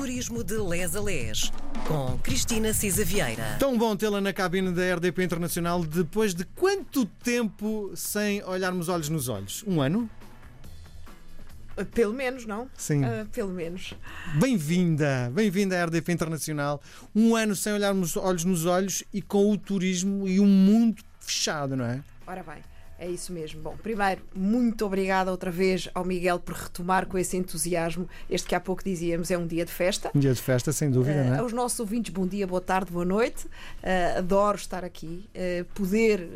Turismo de Les a Les, com Cristina Cisa Vieira. Tão bom tê-la na cabine da RDP Internacional depois de quanto tempo sem olharmos olhos nos olhos? Um ano? Pelo menos, não? Sim. Ah, pelo menos. Bem-vinda, bem-vinda à RDP Internacional. Um ano sem olharmos olhos nos olhos e com o turismo e o mundo fechado, não é? Ora bem, é isso mesmo. Bom, primeiro, muito obrigada outra vez ao Miguel por retomar com esse entusiasmo. Este que há pouco dizíamos é um dia de festa. Um dia de festa, sem dúvida, não Uh, é? aos nossos ouvintes, bom dia, boa tarde, boa noite. Uh, adoro estar aqui, uh, poder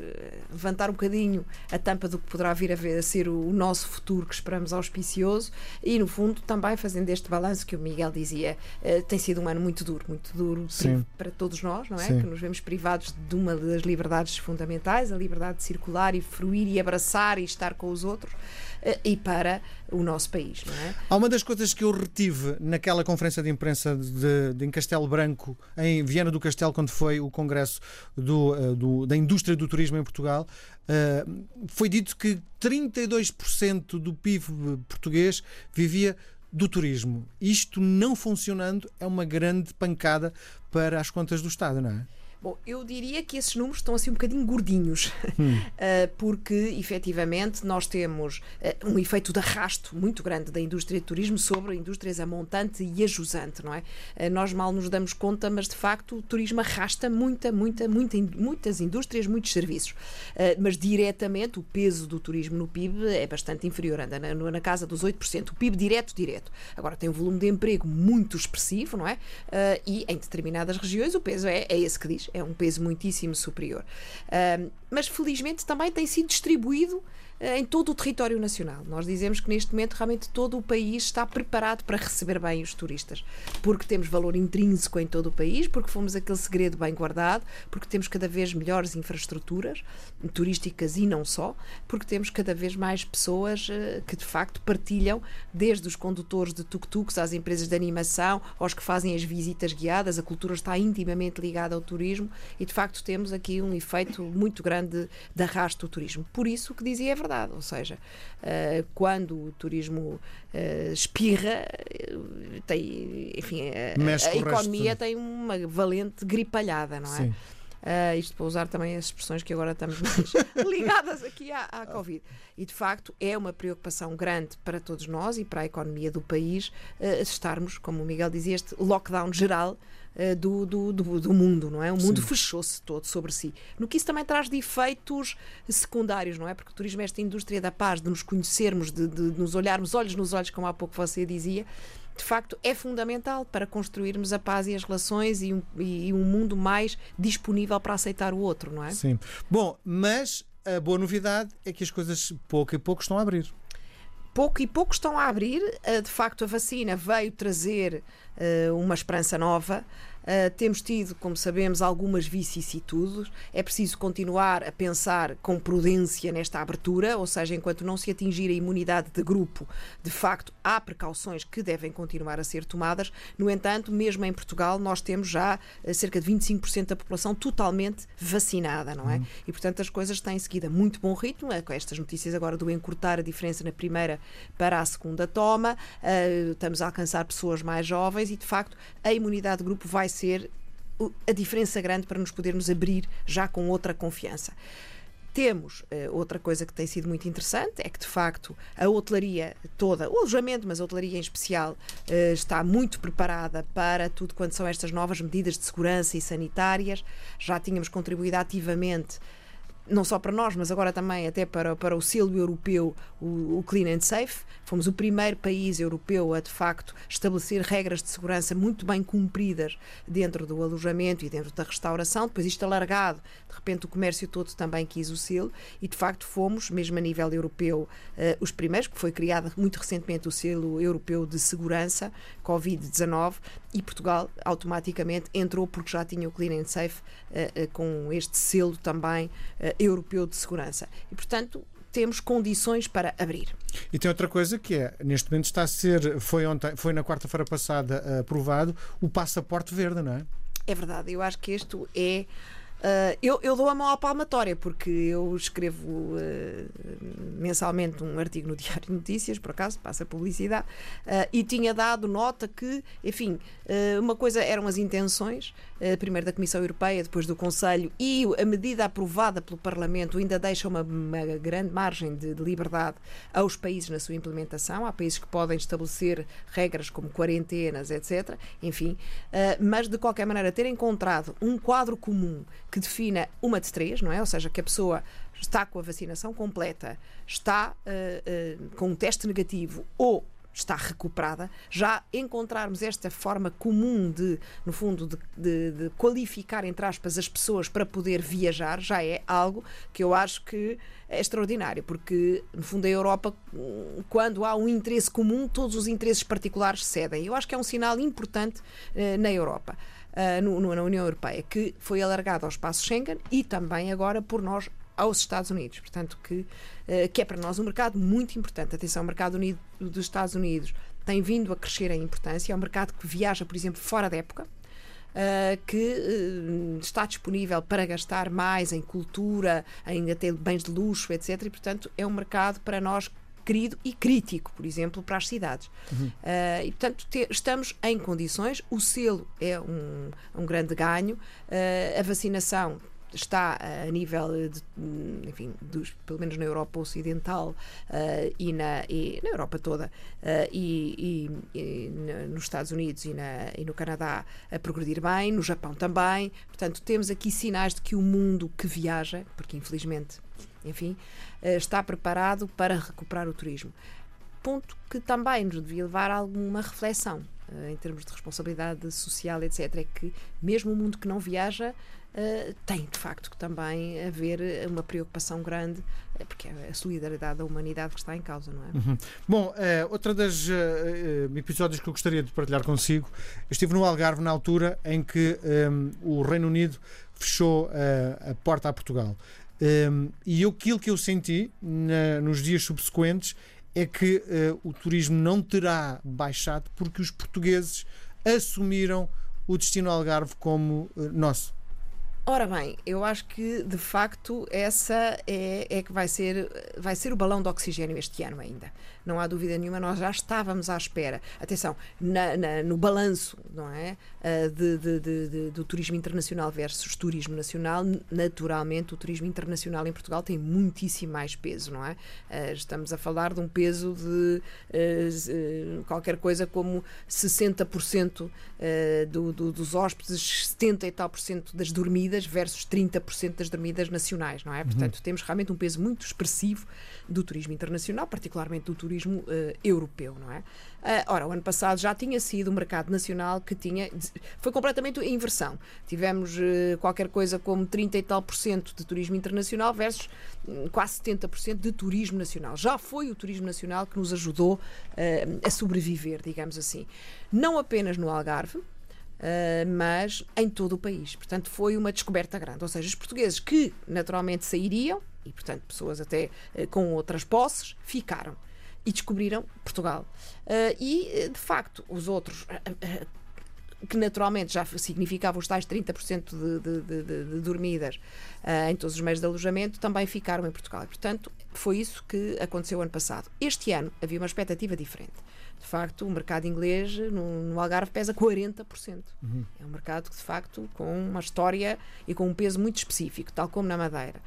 levantar um bocadinho a tampa do que poderá vir a, ver, a ser o, o nosso futuro que esperamos auspicioso e, no fundo, também fazendo este balanço que o Miguel dizia, tem sido um ano muito duro, muito duro Sim. para todos nós, não é? Sim. Que nos vemos privados de uma das liberdades fundamentais, a liberdade de circular e fruir e abraçar e estar com os outros, uh, e para o nosso país, não é? Há uma das coisas que eu retive naquela conferência de imprensa de, de- em Castelo Branco, em Viana do Castelo, quando foi o congresso do, eh, do- da indústria do turismo em Portugal, eh, foi dito que 32% do PIB português vivia do turismo. Isto não funcionando é uma grande pancada para as contas do Estado, não é? Bom, eu diria que esses números estão assim um bocadinho gordinhos, Uh, porque efetivamente nós temos uh, um efeito de arrasto muito grande da indústria de turismo sobre indústrias a montante e a jusante, não é? Uh, nós mal nos damos conta, mas de facto o turismo arrasta muita, muita, muita, muitas indústrias, muitos serviços. Mas diretamente o peso do turismo no PIB é bastante inferior, anda na, na casa dos 8%. O PIB direto, direto. Agora tem um volume de emprego muito expressivo, não é? E em determinadas regiões o peso é, é esse que diz, é um peso muitíssimo superior. Uh, mas felizmente também tem sido distribuído em todo o território nacional. Nós dizemos que neste momento realmente todo o país está preparado para receber bem os turistas, porque temos valor intrínseco em todo o país, porque fomos aquele segredo bem guardado, porque temos cada vez melhores infraestruturas turísticas e não só, porque temos cada vez mais pessoas eh, que de facto partilham, desde os condutores de tuk-tuks às empresas de animação, aos que fazem as visitas guiadas, a cultura está intimamente ligada ao turismo e de facto temos aqui um efeito muito grande de arrasto do turismo. Por isso o que dizia é verdade, ou seja, eh, quando o turismo eh, espirra, eh, tem, enfim, a- a, economia tem uma valente gripalhada, não é? Sim. Uh, isto para usar também as expressões que agora estamos mais ligadas aqui à, à Covid. E de facto é uma preocupação grande para todos nós e para a economia do país uh, estarmos, como o Miguel dizia, este lockdown geral uh, do, do, do, do mundo, não é? O mundo fechou-se todo sobre si. No que isso também traz de efeitos secundários, não é? Porque o turismo é esta indústria da paz, de nos conhecermos, de, de nos olharmos olhos nos olhos, como há pouco você dizia de facto é fundamental para construirmos a paz e as relações e um, e um mundo mais disponível para aceitar o outro, não é? Sim. Bom, mas a boa novidade é que as coisas pouco a pouco estão a abrir. Pouco e pouco estão a abrir. Uh, De facto, a vacina veio trazer uh, uma esperança nova. Uh, temos tido, como sabemos, algumas vicissitudes. É preciso continuar a pensar com prudência nesta abertura, ou seja, enquanto não se atingir a imunidade de grupo, de facto, há precauções que devem continuar a ser tomadas. No entanto, mesmo em Portugal, nós temos já uh, cerca de 25% da população totalmente vacinada, não é? E, portanto, as coisas têm seguido a muito bom ritmo. É, Com estas notícias agora do encurtar a diferença na primeira para a segunda toma, uh, estamos a alcançar pessoas mais jovens e, de facto, a imunidade de grupo vai ser a diferença grande para nos podermos abrir já com outra confiança. Temos eh, outra coisa que tem sido muito interessante, é que de facto a hotelaria toda, o alojamento, mas a hotelaria em especial, eh, está muito preparada para tudo quanto são estas novas medidas de segurança e sanitárias. Já tínhamos contribuído ativamente não só para nós, mas agora também até para, para o selo europeu, o, o Clean and Safe. Fomos o primeiro país europeu a, de facto, estabelecer regras de segurança muito bem cumpridas dentro do alojamento e dentro da restauração. Depois isto alargado, de repente o comércio todo também quis o selo e, de facto, fomos, mesmo a nível europeu, eh, os primeiros, que foi criado muito recentemente o selo europeu de segurança, Covid-19, e Portugal automaticamente entrou porque já tinha o Clean and Safe eh, eh, com este selo também europeu de segurança. E, portanto, temos condições para abrir. E tem outra coisa que é, neste momento está a ser, foi, ontem, foi na quarta-feira passada eh, aprovado o passaporte verde, não é? É verdade, eu acho que isto é Uh, eu, eu, dou a mão à palmatória, porque eu escrevo uh, mensalmente um artigo no Diário de Notícias, por acaso, passa publicidade, uh, e tinha dado nota que, enfim, uma coisa eram as intenções, primeiro da Comissão Europeia, depois do Conselho, e a medida aprovada pelo Parlamento ainda deixa uma, uma grande margem de, de, liberdade aos países na sua implementação. Há países que podem estabelecer regras como quarentenas, etc. Enfim, mas de qualquer maneira, ter encontrado um quadro comum que defina uma de três, não é? Ou seja, que a pessoa está com a vacinação completa, está uh, uh, com um teste negativo ou está recuperada, já encontrarmos esta forma comum de, no fundo, de, de, de, qualificar, entre aspas, as pessoas para poder viajar, já é algo que eu acho que é extraordinário, porque, no fundo, a Europa, quando há um interesse comum, todos os interesses particulares cedem. Eu acho que é um sinal importante uh, na Europa uh, no, no, na União Europeia, que foi alargado ao espaço Schengen e também agora por nós aos Estados Unidos. Portanto, que, uh, que é para nós um mercado muito importante. Atenção, o mercado unido dos Estados Unidos tem vindo a crescer em importância. É um mercado que viaja, por exemplo, fora da época. Uh, que uh, está disponível para gastar mais em cultura, em até bens de luxo, etc. E, portanto, é um mercado para nós querido e crítico, por exemplo, para as cidades. Uhum. Uh, e, portanto, te, estamos em condições, o selo é um, um grande ganho, uh, a vacinação está a nível de, enfim, dos, pelo menos na Europa Ocidental uh, e, na, e na Europa toda uh, e, e, e, nos Estados Unidos e, na, e no Canadá a progredir bem, no Japão também. Portanto, temos aqui sinais de que o mundo que viaja, porque infelizmente enfim, eh, está preparado para recuperar o turismo. Ponto que também nos devia levar a alguma reflexão em termos de responsabilidade social, etc. É que mesmo o mundo que não viaja Uh, tem de facto que também haver uma preocupação grande, porque é a solidariedade da humanidade que está em causa, não é? Uhum. Bom, uh, outra das episódios que eu gostaria de partilhar consigo, eu estive no Algarve na altura em que um, o Reino Unido fechou a porta a Portugal. Um, e aquilo que eu senti na, nos dias subsequentes é que uh, o turismo não terá baixado porque os portugueses assumiram o destino Algarve como uh, nosso. Ora bem, eu acho que de facto essa é, é que vai ser, vai ser o balão de oxigênio este ano ainda. Não há dúvida nenhuma, nós já estávamos à espera. Atenção, na, na, no balanço não é, ah, de, de, de, do turismo internacional versus turismo nacional, naturalmente o turismo internacional em Portugal tem muitíssimo mais peso, não é? Ah, estamos a falar de um peso de uh, qualquer coisa como 60% do, do, dos hóspedes, 70 e tal por cento das dormidas dormidas versus 30% das dormidas nacionais, não é? Uhum. Portanto, temos realmente um peso muito expressivo do turismo internacional, particularmente do turismo uh, europeu, não é? Uh, ora, o ano passado já tinha sido o mercado nacional que tinha. Foi completamente a inversão. Tivemos uh, qualquer coisa como 30 e tal por cento de turismo internacional versus um, quase 70% de turismo nacional. Já foi o turismo nacional que nos ajudou a sobreviver, digamos assim. Não apenas no Algarve, Uh, mas em todo o país. Portanto, foi uma descoberta grande. Ou seja, os portugueses que naturalmente sairiam, e portanto pessoas até uh, com outras posses, ficaram e descobriram Portugal. Uh, e, de facto, os outros que naturalmente já significavam os tais 30% de, de, de, de dormidas uh, em todos os meios de alojamento, também ficaram em Portugal. E, portanto, foi isso que aconteceu ano passado. Este ano havia uma expectativa diferente de facto, o mercado inglês no, no Algarve pesa 40%. Uhum. É um mercado que, de facto, com uma história e com um peso muito específico, tal como na Madeira.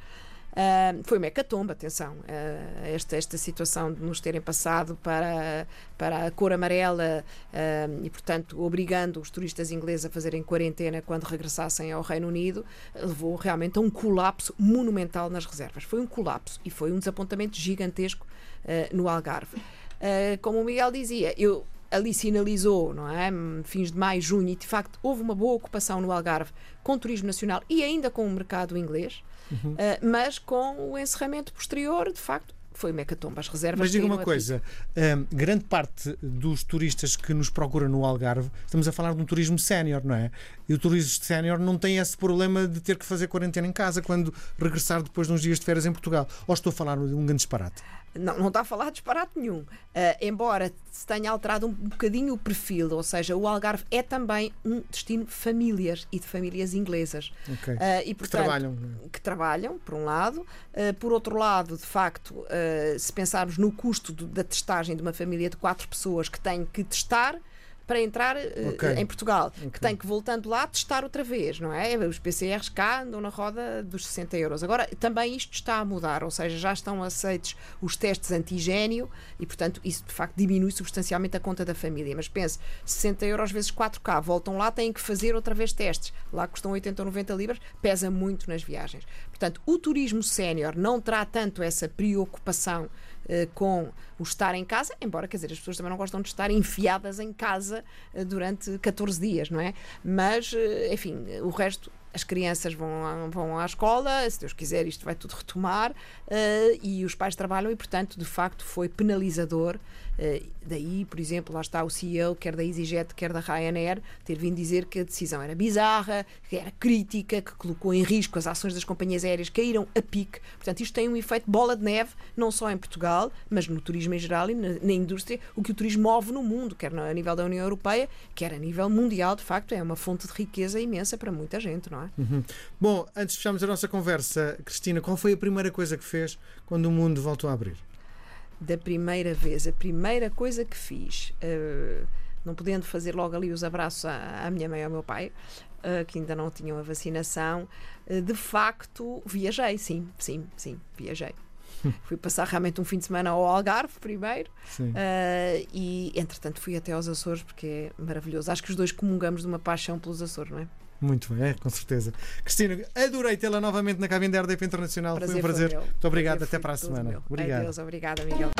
Uh, foi uma hecatombe, atenção, uh, esta, esta situação de nos terem passado para, para a cor amarela uh, e, portanto, obrigando os turistas ingleses a fazerem quarentena quando regressassem ao Reino Unido, levou realmente a um colapso monumental nas reservas. Foi um colapso e foi um desapontamento gigantesco no Algarve. Como o Miguel dizia, eu ali sinalizou, não é? Fins de maio, junho, e de facto houve uma boa ocupação no Algarve com turismo nacional e ainda com o mercado inglês, uhum. uh, mas com o encerramento posterior, de facto, foi mecatomba. As reservas. Mas diga uma coisa: um, grande parte dos turistas que nos procuram no Algarve, estamos a falar de um turismo sénior, não é? E o turismo sénior não tem esse problema de ter que fazer quarentena em casa quando regressar depois de uns dias de férias em Portugal. Ou estou a falar de um grande disparate? Não, não está a falar disparate nenhum. Uh, embora se tenha alterado um bocadinho o perfil, ou seja, o Algarve é também um destino de famílias e de famílias inglesas. Okay. Uh, e, portanto, que trabalham. Que trabalham, por um lado. Uh, por outro lado, de facto, se pensarmos no custo do, da testagem de uma família de quatro pessoas que tem que testar, para entrar uh, okay. em Portugal, okay. que tem que, voltando lá, testar outra vez, não é? Os PCRs cá andam na roda dos 60 euros. Agora, também isto está a mudar, ou seja, já estão aceitos os testes antigênio e, portanto, isso de facto diminui substancialmente a conta da família. Mas pense, 60 euros vezes 4K, voltam lá, têm que fazer outra vez testes. Lá custam 80 ou 90 libras, pesa muito nas viagens. Portanto, o turismo sénior não terá tanto essa preocupação eh, com o estar em casa, embora, quer dizer, as pessoas também não gostam de estar enfiadas em casa uh, durante 14 dias, não é? Mas, uh, enfim, o resto as crianças vão, vão à escola, se Deus quiser, isto vai tudo retomar, uh, e os pais trabalham, e portanto, de facto, foi penalizador. Uh, daí, por exemplo, lá está o CEO, quer da EasyJet, quer da Ryanair, ter vindo dizer que a decisão era bizarra, que era crítica, que colocou em risco as ações das companhias aéreas, caíram a pique. Portanto, isto tem um efeito bola de neve, não só em Portugal, mas no turismo em geral e na, na indústria, o que o turismo move no mundo, quer a nível da União Europeia, quer a nível mundial, de facto, é uma fonte de riqueza imensa para muita gente, não é? Uhum. Bom, antes de fecharmos a nossa conversa, Cristina, qual foi a primeira coisa que fez quando o mundo voltou a abrir? Da primeira vez, a primeira coisa que fiz, uh, não podendo fazer logo ali os abraços à, à minha mãe e ao meu pai, uh, que ainda não tinham a vacinação, uh, de facto viajei, sim, sim, sim, viajei. fui passar realmente um fim de semana ao Algarve primeiro uh, e entretanto fui até aos Açores porque é maravilhoso. Acho que os dois comungamos de uma paixão pelos Açores, não é? Muito bem, é, com certeza. Cristina, adorei tê-la novamente na cabine da RDP Internacional. Prazer foi um prazer. Muito obrigado. Até para a semana. Obrigado. Adeus, obrigada, Miguel.